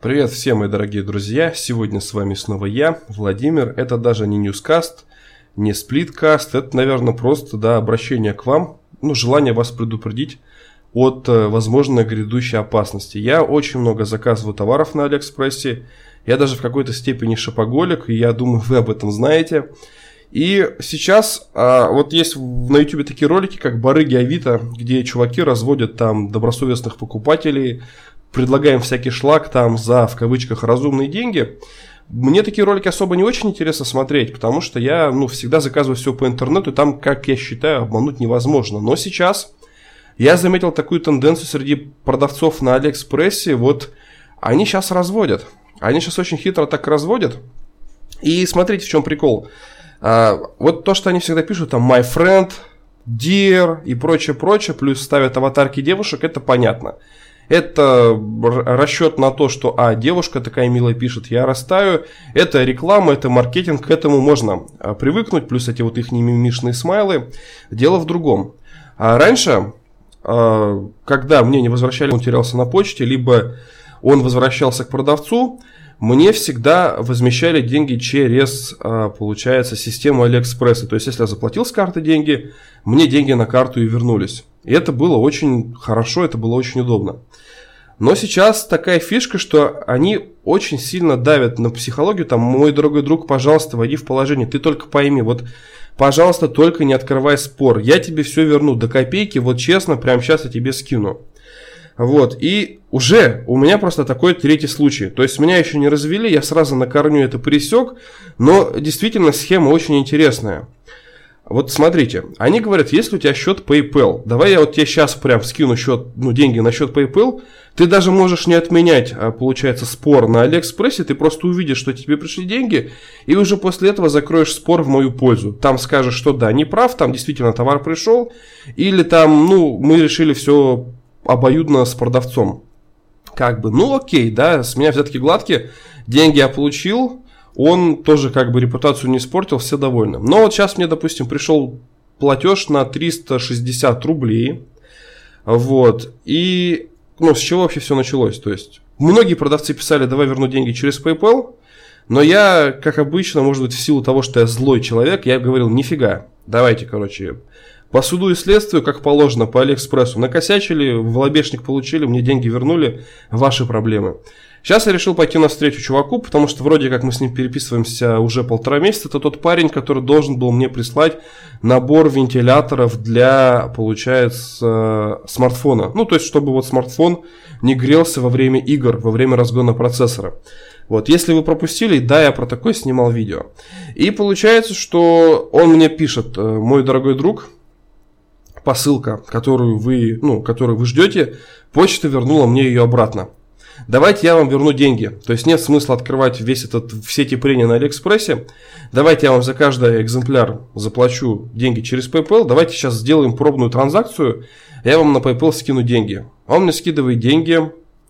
Привет всем, мои дорогие друзья! Сегодня с вами снова я, Владимир. Это даже не ньюскаст, не сплиткаст, это, наверное, просто да, обращение к вам, ну, желание вас предупредить от э, возможной грядущей опасности. Я очень много заказываю товаров на Алиэкспрессе, я даже в какой-то степени шопоголик, и я думаю, вы об этом знаете. И сейчас а, вот есть на YouTube такие ролики, как барыги Авито, где чуваки разводят там добросовестных покупателей, предлагаем всякий шлак там за, в кавычках, разумные деньги. Мне такие ролики особо не очень интересно смотреть, потому что я ну, всегда заказываю все по интернету, и там, как я считаю, обмануть невозможно. Но сейчас я заметил такую тенденцию среди продавцов на Алиэкспрессе, вот они сейчас разводят. Они сейчас очень хитро так разводят. И смотрите, в чем прикол. А, вот то, что они всегда пишут, там, my friend, dear и прочее, прочее, плюс ставят аватарки девушек, это понятно. Это расчет на то, что, а, девушка такая милая пишет, я растаю. Это реклама, это маркетинг, к этому можно а, привыкнуть, плюс эти вот их мимишные смайлы. Дело в другом. А раньше, а, когда мне не возвращали, он терялся на почте, либо он возвращался к продавцу, мне всегда возмещали деньги через, а, получается, систему Алиэкспресса. То есть, если я заплатил с карты деньги, мне деньги на карту и вернулись. И это было очень хорошо, это было очень удобно. Но сейчас такая фишка, что они очень сильно давят на психологию. Там, мой дорогой друг, пожалуйста, войди в положение. Ты только пойми, вот, пожалуйста, только не открывай спор. Я тебе все верну до копейки, вот честно, прямо сейчас я тебе скину. Вот, и уже у меня просто такой третий случай. То есть меня еще не развели, я сразу на корню это пресек, но действительно схема очень интересная. Вот смотрите, они говорят, если у тебя счет PayPal, давай я вот тебе сейчас прям скину счет, ну, деньги на счет PayPal, ты даже можешь не отменять, а, получается, спор на Алиэкспрессе, ты просто увидишь, что тебе пришли деньги, и уже после этого закроешь спор в мою пользу. Там скажешь, что да, не прав, там действительно товар пришел, или там, ну, мы решили все обоюдно с продавцом. Как бы, ну окей, да, с меня взятки гладкие, деньги я получил, он тоже как бы репутацию не испортил, все довольны. Но вот сейчас мне, допустим, пришел платеж на 360 рублей, вот, и, ну, с чего вообще все началось, то есть, многие продавцы писали, давай верну деньги через PayPal, но я, как обычно, может быть, в силу того, что я злой человек, я говорил, нифига, давайте, короче, по суду и следствию, как положено, по Алиэкспрессу. Накосячили, в лобешник получили, мне деньги вернули, ваши проблемы. Сейчас я решил пойти навстречу чуваку, потому что вроде как мы с ним переписываемся уже полтора месяца. Это тот парень, который должен был мне прислать набор вентиляторов для, получается, смартфона. Ну, то есть, чтобы вот смартфон не грелся во время игр, во время разгона процессора. Вот, если вы пропустили, да, я про такое снимал видео. И получается, что он мне пишет, э, мой дорогой друг, посылка, которую вы, ну, которую вы ждете, почта вернула мне ее обратно. Давайте я вам верну деньги. То есть нет смысла открывать весь этот, все эти прения на Алиэкспрессе. Давайте я вам за каждый экземпляр заплачу деньги через PayPal. Давайте сейчас сделаем пробную транзакцию. Я вам на PayPal скину деньги. Он мне скидывает деньги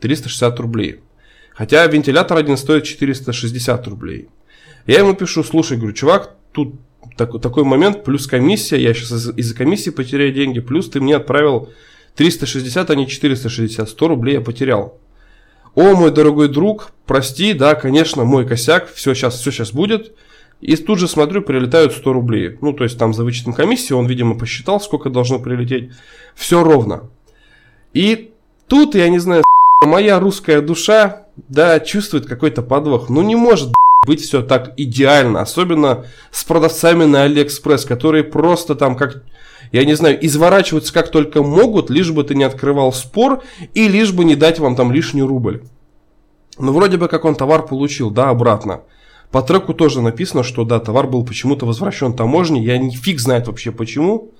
360 рублей. Хотя вентилятор один стоит 460 рублей. Я ему пишу, слушай, говорю, чувак, тут так, такой момент, плюс комиссия, я сейчас из-за комиссии потеряю деньги, плюс ты мне отправил 360, а не 460, 100 рублей я потерял. О, мой дорогой друг, прости, да, конечно, мой косяк, все сейчас, все сейчас будет. И тут же смотрю, прилетают 100 рублей. Ну, то есть там за вычетом комиссии, он, видимо, посчитал, сколько должно прилететь. Все ровно. И тут, я не знаю, моя русская душа, да, чувствует какой-то подвох. Ну, не может быть все так идеально. Особенно с продавцами на Алиэкспресс, которые просто там как я не знаю, изворачиваются как только могут, лишь бы ты не открывал спор и лишь бы не дать вам там лишний рубль. Ну, вроде бы как он товар получил, да, обратно. По треку тоже написано, что да, товар был почему-то возвращен таможней. Я не фиг знает вообще почему.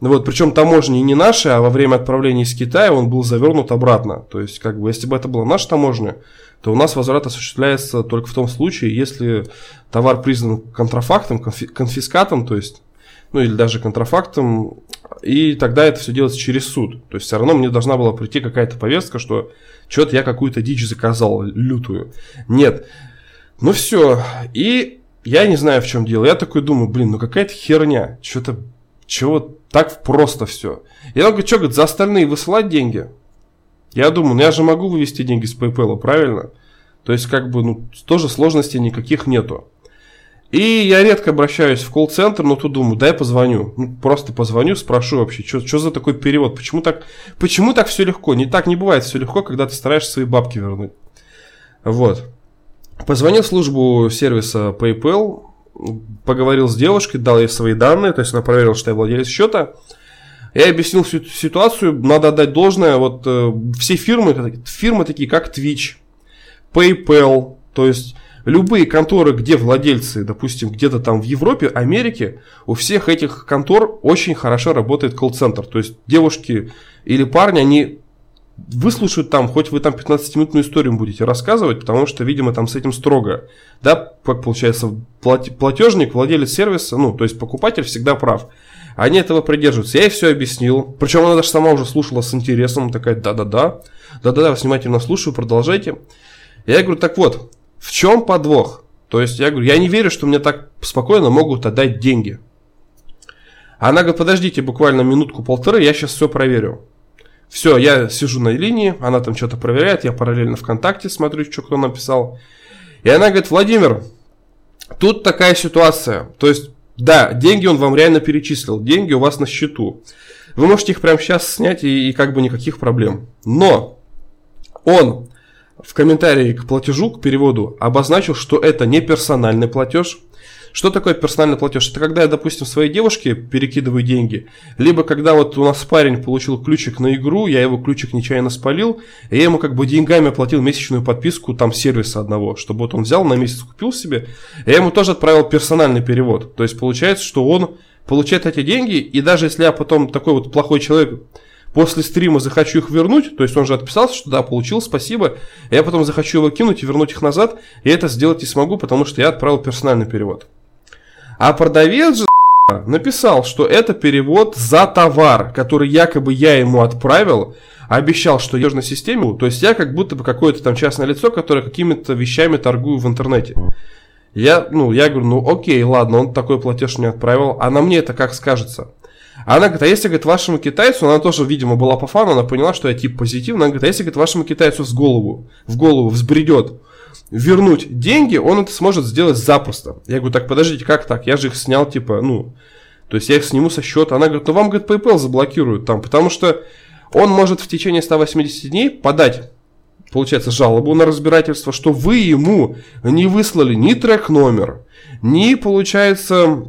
Вот, причем таможни не наши, а во время отправления из Китая он был завернут обратно. То есть, как бы, если бы это была наша таможня, то у нас возврат осуществляется только в том случае, если товар признан контрафактом, конфискатом, то есть ну или даже контрафактом, и тогда это все делается через суд. То есть все равно мне должна была прийти какая-то повестка, что что-то я какую-то дичь заказал, лютую. Нет. Ну все. И я не знаю, в чем дело. Я такой думаю, блин, ну какая-то херня. Что-то, чего так просто все. Я говорю, что, говорит, за остальные высылать деньги? Я думаю, ну я же могу вывести деньги с PayPal, правильно? То есть, как бы, ну, тоже сложностей никаких нету. И я редко обращаюсь в колл-центр, но тут думаю, дай позвоню. Ну, просто позвоню, спрошу вообще, что за такой перевод, почему так, почему так все легко? Не так не бывает все легко, когда ты стараешься свои бабки вернуть. Вот. Позвонил в службу сервиса PayPal, поговорил с девушкой, дал ей свои данные, то есть она проверила, что я владелец счета. Я объяснил всю ситуацию, надо отдать должное, вот э, все фирмы, фирмы такие как Twitch, PayPal, то есть любые конторы, где владельцы, допустим, где-то там в Европе, Америке, у всех этих контор очень хорошо работает колл-центр. То есть девушки или парни, они выслушают там, хоть вы там 15-минутную историю будете рассказывать, потому что, видимо, там с этим строго. Да, как получается, платежник, владелец сервиса, ну, то есть покупатель всегда прав. Они этого придерживаются. Я ей все объяснил. Причем она даже сама уже слушала с интересом, такая, да-да-да, да-да-да, внимательно слушаю, продолжайте. Я говорю, так вот, чем подвох? То есть я говорю, я не верю, что мне так спокойно могут отдать деньги. Она говорит, подождите буквально минутку-полторы, я сейчас все проверю. Все, я сижу на линии, она там что-то проверяет, я параллельно ВКонтакте смотрю, что кто написал. И она говорит, Владимир, тут такая ситуация. То есть, да, деньги он вам реально перечислил, деньги у вас на счету. Вы можете их прямо сейчас снять и, и как бы никаких проблем. Но он в комментарии к платежу, к переводу обозначил, что это не персональный платеж, что такое персональный платеж? Это когда я, допустим, своей девушке перекидываю деньги, либо когда вот у нас парень получил ключик на игру, я его ключик нечаянно спалил, и я ему как бы деньгами оплатил месячную подписку там сервиса одного, чтобы вот он взял на месяц купил себе, я ему тоже отправил персональный перевод. То есть получается, что он получает эти деньги, и даже если я потом такой вот плохой человек после стрима захочу их вернуть, то есть он же отписался, что да, получил, спасибо, я потом захочу его кинуть и вернуть их назад, и это сделать не смогу, потому что я отправил персональный перевод. А продавец же написал, что это перевод за товар, который якобы я ему отправил, обещал, что я на системе, то есть я как будто бы какое-то там частное лицо, которое какими-то вещами торгую в интернете. Я, ну, я говорю, ну окей, ладно, он такой платеж мне отправил, а на мне это как скажется? Она говорит, а если, говорит, вашему китайцу, она тоже, видимо, была по фану, она поняла, что я тип позитивный, она говорит, а если, говорит, вашему китайцу в голову, в голову взбредет, вернуть деньги, он это сможет сделать запросто. Я говорю, так подождите, как так? Я же их снял, типа, ну, то есть я их сниму со счета. Она говорит, ну вам, говорит, PayPal заблокируют там, потому что он может в течение 180 дней подать, получается, жалобу на разбирательство, что вы ему не выслали ни трек-номер, ни, получается,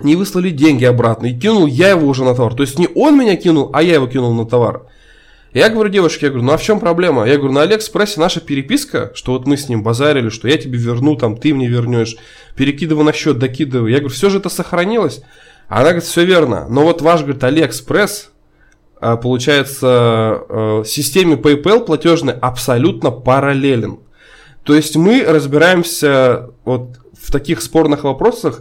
не выслали деньги обратно, и кинул я его уже на товар. То есть не он меня кинул, а я его кинул на товар. Я говорю девушке, я говорю, ну а в чем проблема? Я говорю, на Алиэкспрессе наша переписка, что вот мы с ним базарили, что я тебе верну, там ты мне вернешь, перекидываю на счет, докидываю. Я говорю, все же это сохранилось. Она говорит, все верно. Но вот ваш, говорит, Алиэкспресс, а, получается, э, системе PayPal платежной абсолютно параллелен. То есть мы разбираемся вот в таких спорных вопросах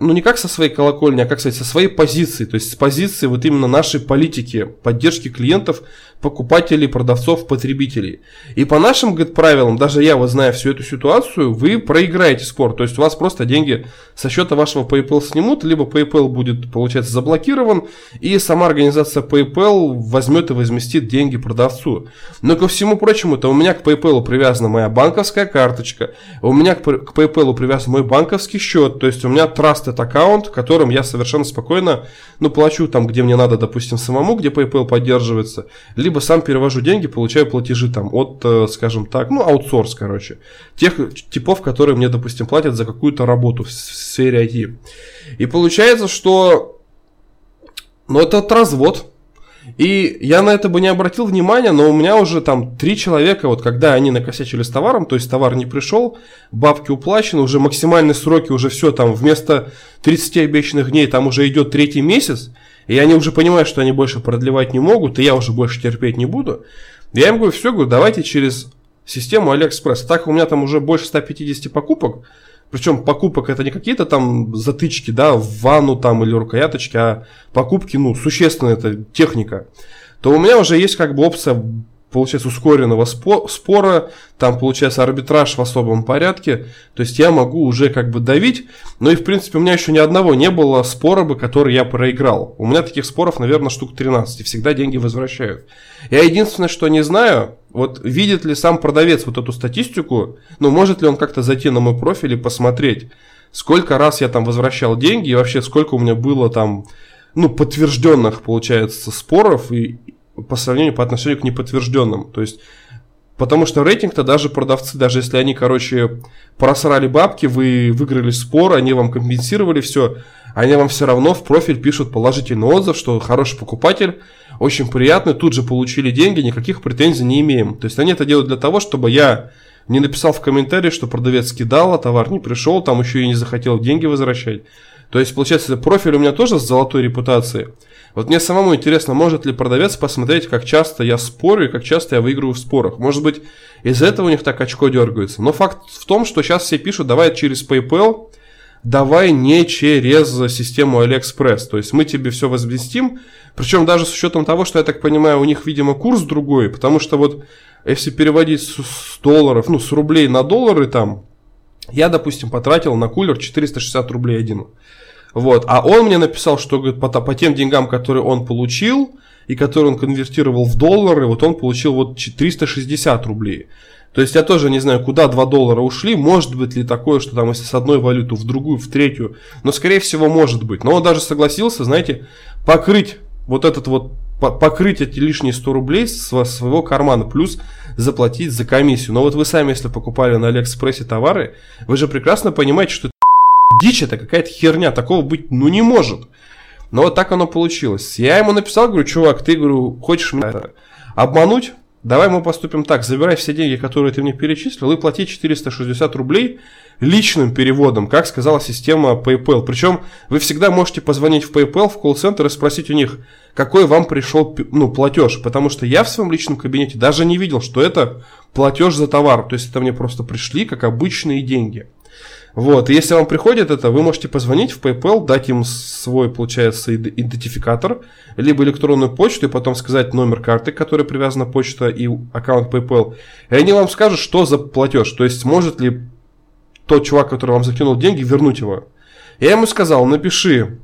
ну не как со своей колокольни, а как сказать, со своей позиции, то есть с позиции вот именно нашей политики, поддержки клиентов, покупателей, продавцов, потребителей. И по нашим, говорит, правилам, даже я вот зная всю эту ситуацию, вы проиграете спор, то есть у вас просто деньги со счета вашего PayPal снимут, либо PayPal будет, получается, заблокирован, и сама организация PayPal возьмет и возместит деньги продавцу. Но ко всему прочему, то у меня к PayPal привязана моя банковская карточка, у меня к PayPal привязан мой банковский счет, то есть у меня этот аккаунт, которым я совершенно спокойно, ну, плачу там, где мне надо, допустим, самому, где PayPal поддерживается, либо сам перевожу деньги, получаю платежи там от, э, скажем так, ну, аутсорс, короче, тех типов, которые мне, допустим, платят за какую-то работу в сфере IT. И получается, что, ну, это развод, и я на это бы не обратил внимания, но у меня уже там три человека, вот когда они накосячили с товаром, то есть товар не пришел, бабки уплачены, уже максимальные сроки, уже все там вместо 30 обещанных дней там уже идет третий месяц, и они уже понимают, что они больше продлевать не могут, и я уже больше терпеть не буду. Я им говорю, все, говорю, давайте через систему Алиэкспресс. Так у меня там уже больше 150 покупок, причем покупок это не какие-то там затычки, да, в ванну там или рукояточки, а покупки, ну, существенная это техника. То у меня уже есть как бы опция получается, ускоренного спора, там получается арбитраж в особом порядке, то есть я могу уже как бы давить, но и в принципе у меня еще ни одного не было спора бы, который я проиграл. У меня таких споров, наверное, штук 13, и всегда деньги возвращают. Я единственное, что не знаю, Вот видит ли сам продавец вот эту статистику, ну, может ли он как-то зайти на мой профиль и посмотреть, сколько раз я там возвращал деньги и вообще сколько у меня было там, ну, подтвержденных, получается, споров и по сравнению по отношению к неподтвержденным. То есть Потому что рейтинг-то даже продавцы, даже если они, короче, просрали бабки, вы выиграли спор, они вам компенсировали все, они вам все равно в профиль пишут положительный отзыв, что хороший покупатель, очень приятный, тут же получили деньги, никаких претензий не имеем. То есть они это делают для того, чтобы я не написал в комментарии, что продавец скидал, а товар не пришел, там еще и не захотел деньги возвращать. То есть, получается, профиль у меня тоже с золотой репутацией. Вот мне самому интересно, может ли продавец посмотреть, как часто я спорю и как часто я выигрываю в спорах. Может быть, из-за этого у них так очко дергается. Но факт в том, что сейчас все пишут, давай через PayPal, давай не через систему AliExpress. То есть мы тебе все возместим. Причем даже с учетом того, что я так понимаю, у них, видимо, курс другой. Потому что вот если переводить с долларов, ну, с рублей на доллары там, я, допустим, потратил на кулер 460 рублей один. Вот. А он мне написал, что говорит, по, по тем деньгам, которые он получил, и которые он конвертировал в доллары, вот он получил вот 360 рублей. То есть я тоже не знаю, куда 2 доллара ушли, может быть ли такое, что там если с одной валюты в другую, в третью, но скорее всего может быть. Но он даже согласился, знаете, покрыть вот этот вот, покрыть эти лишние 100 рублей со своего кармана, плюс заплатить за комиссию. Но вот вы сами, если покупали на Алиэкспрессе товары, вы же прекрасно понимаете, что дичь, это какая-то херня, такого быть ну не может. Но вот так оно получилось. Я ему написал, говорю, чувак, ты, говорю, хочешь меня обмануть? Давай мы поступим так, забирай все деньги, которые ты мне перечислил, и плати 460 рублей личным переводом, как сказала система PayPal. Причем вы всегда можете позвонить в PayPal, в колл-центр и спросить у них, какой вам пришел ну, платеж. Потому что я в своем личном кабинете даже не видел, что это платеж за товар. То есть это мне просто пришли как обычные деньги. Вот, и если вам приходит это, вы можете позвонить в PayPal, дать им свой, получается, идентификатор, либо электронную почту, и потом сказать номер карты, к которой привязана почта и аккаунт PayPal. И они вам скажут, что за платеж, то есть может ли тот чувак, который вам закинул деньги, вернуть его. Я ему сказал, напиши,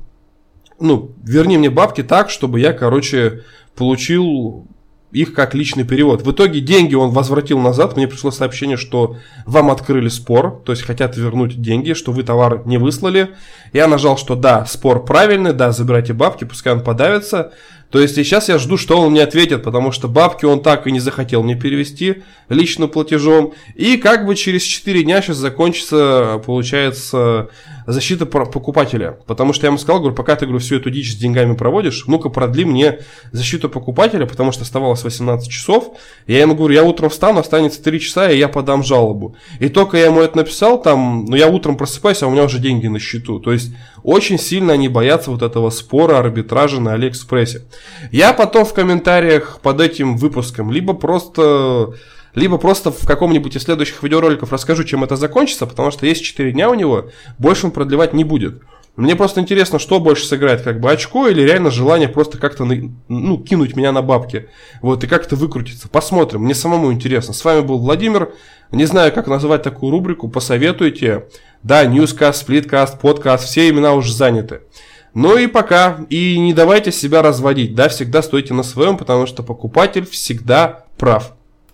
ну, верни мне бабки так, чтобы я, короче, получил их как личный перевод. В итоге деньги он возвратил назад. Мне пришло сообщение, что вам открыли спор, то есть хотят вернуть деньги, что вы товар не выслали. Я нажал, что да, спор правильный, да, забирайте бабки, пускай он подавится. То есть сейчас я жду, что он мне ответит, потому что бабки он так и не захотел мне перевести личным платежом. И как бы через 4 дня сейчас закончится, получается, защита покупателя. Потому что я ему сказал, говорю, пока ты говорю, всю эту дичь с деньгами проводишь, ну-ка продли мне защиту покупателя, потому что оставалось 18 часов. Я ему говорю, я утром встану, останется 3 часа, и я подам жалобу. И только я ему это написал, там, ну я утром просыпаюсь, а у меня уже деньги на счету. То есть очень сильно они боятся вот этого спора, арбитража на Алиэкспрессе. Я потом в комментариях под этим выпуском либо просто либо просто в каком-нибудь из следующих видеороликов расскажу, чем это закончится, потому что есть 4 дня у него, больше он продлевать не будет. Мне просто интересно, что больше сыграет, как бы очко или реально желание просто как-то ну, кинуть меня на бабки. Вот, и как-то выкрутиться. Посмотрим, мне самому интересно. С вами был Владимир. Не знаю, как называть такую рубрику, посоветуйте. Да, Newscast, Splitcast, подкаст, все имена уже заняты. Ну и пока. И не давайте себя разводить. Да, всегда стойте на своем, потому что покупатель всегда прав.